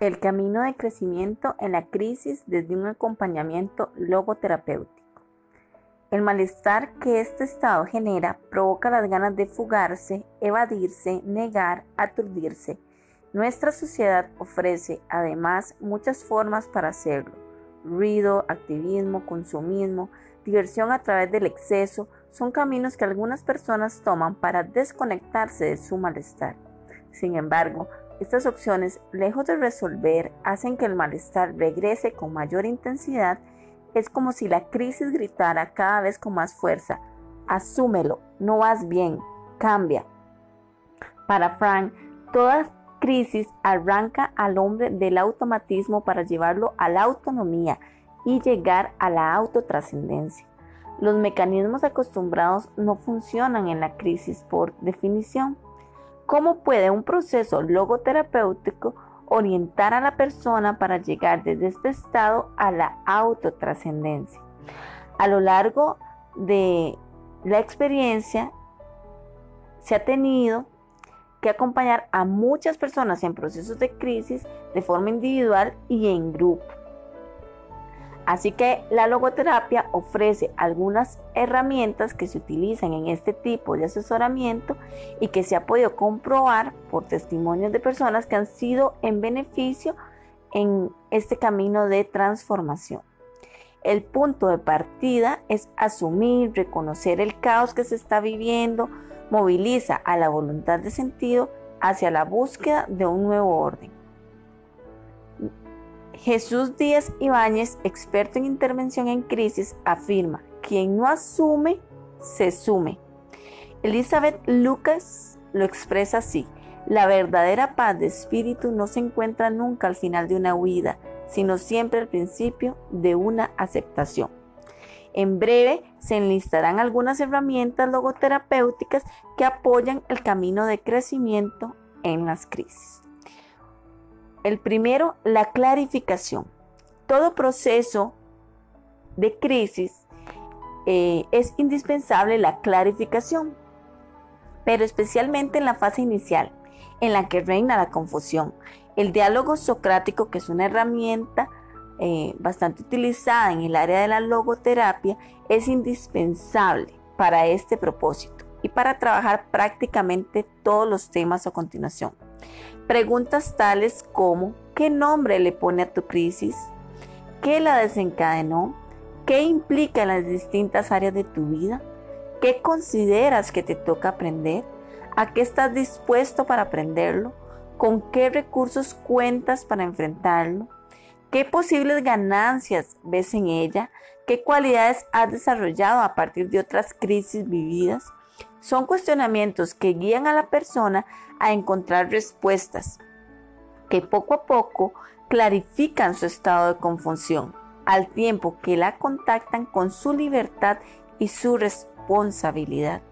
El camino de crecimiento en la crisis desde un acompañamiento logoterapéutico. El malestar que este estado genera provoca las ganas de fugarse, evadirse, negar, aturdirse. Nuestra sociedad ofrece además muchas formas para hacerlo. Ruido, activismo, consumismo, diversión a través del exceso son caminos que algunas personas toman para desconectarse de su malestar. Sin embargo, estas opciones, lejos de resolver, hacen que el malestar regrese con mayor intensidad. Es como si la crisis gritara cada vez con más fuerza. Asúmelo, no vas bien, cambia. Para Frank, toda crisis arranca al hombre del automatismo para llevarlo a la autonomía y llegar a la autotrascendencia. Los mecanismos acostumbrados no funcionan en la crisis por definición. ¿Cómo puede un proceso logoterapéutico orientar a la persona para llegar desde este estado a la autotrascendencia? A lo largo de la experiencia se ha tenido que acompañar a muchas personas en procesos de crisis de forma individual y en grupo. Así que la logoterapia ofrece algunas herramientas que se utilizan en este tipo de asesoramiento y que se ha podido comprobar por testimonios de personas que han sido en beneficio en este camino de transformación. El punto de partida es asumir, reconocer el caos que se está viviendo, moviliza a la voluntad de sentido hacia la búsqueda de un nuevo orden. Jesús Díaz Ibáñez, experto en intervención en crisis, afirma, quien no asume, se sume. Elizabeth Lucas lo expresa así, la verdadera paz de espíritu no se encuentra nunca al final de una huida, sino siempre al principio de una aceptación. En breve se enlistarán algunas herramientas logoterapéuticas que apoyan el camino de crecimiento en las crisis. El primero, la clarificación. Todo proceso de crisis eh, es indispensable la clarificación, pero especialmente en la fase inicial, en la que reina la confusión. El diálogo socrático, que es una herramienta eh, bastante utilizada en el área de la logoterapia, es indispensable para este propósito y para trabajar prácticamente todos los temas a continuación. Preguntas tales como ¿qué nombre le pone a tu crisis? ¿Qué la desencadenó? ¿Qué implica en las distintas áreas de tu vida? ¿Qué consideras que te toca aprender? ¿A qué estás dispuesto para aprenderlo? ¿Con qué recursos cuentas para enfrentarlo? ¿Qué posibles ganancias ves en ella? ¿Qué cualidades has desarrollado a partir de otras crisis vividas? Son cuestionamientos que guían a la persona a encontrar respuestas que poco a poco clarifican su estado de confusión, al tiempo que la contactan con su libertad y su responsabilidad.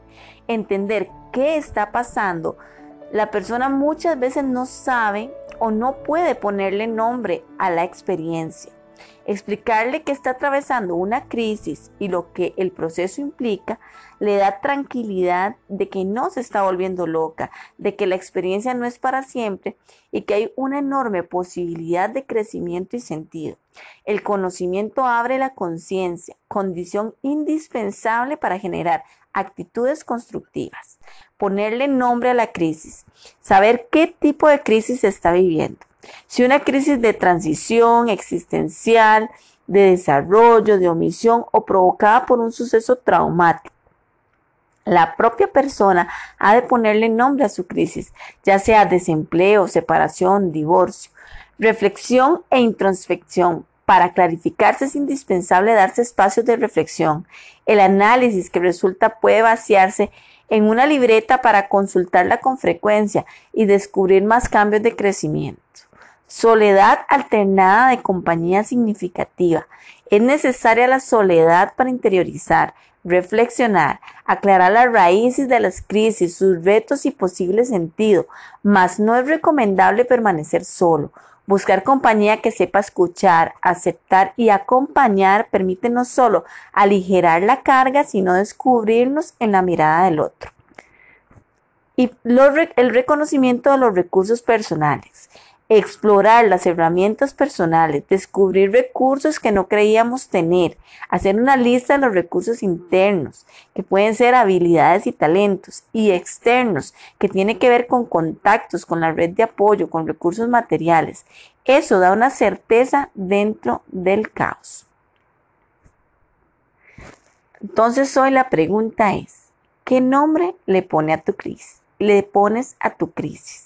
Entender qué está pasando, la persona muchas veces no sabe o no puede ponerle nombre a la experiencia. Explicarle que está atravesando una crisis y lo que el proceso implica le da tranquilidad de que no se está volviendo loca, de que la experiencia no es para siempre y que hay una enorme posibilidad de crecimiento y sentido. El conocimiento abre la conciencia, condición indispensable para generar actitudes constructivas. Ponerle nombre a la crisis, saber qué tipo de crisis se está viviendo si una crisis de transición existencial, de desarrollo, de omisión o provocada por un suceso traumático. La propia persona ha de ponerle nombre a su crisis, ya sea desempleo, separación, divorcio. Reflexión e introspección. Para clarificarse es indispensable darse espacios de reflexión. El análisis que resulta puede vaciarse en una libreta para consultarla con frecuencia y descubrir más cambios de crecimiento. Soledad alternada de compañía significativa. Es necesaria la soledad para interiorizar, reflexionar, aclarar las raíces de las crisis, sus retos y posible sentido, mas no es recomendable permanecer solo. Buscar compañía que sepa escuchar, aceptar y acompañar permite no solo aligerar la carga, sino descubrirnos en la mirada del otro. Y el reconocimiento de los recursos personales. Explorar las herramientas personales, descubrir recursos que no creíamos tener, hacer una lista de los recursos internos, que pueden ser habilidades y talentos, y externos, que tiene que ver con contactos, con la red de apoyo, con recursos materiales. Eso da una certeza dentro del caos. Entonces hoy la pregunta es, ¿qué nombre le pone a tu crisis? Le pones a tu crisis.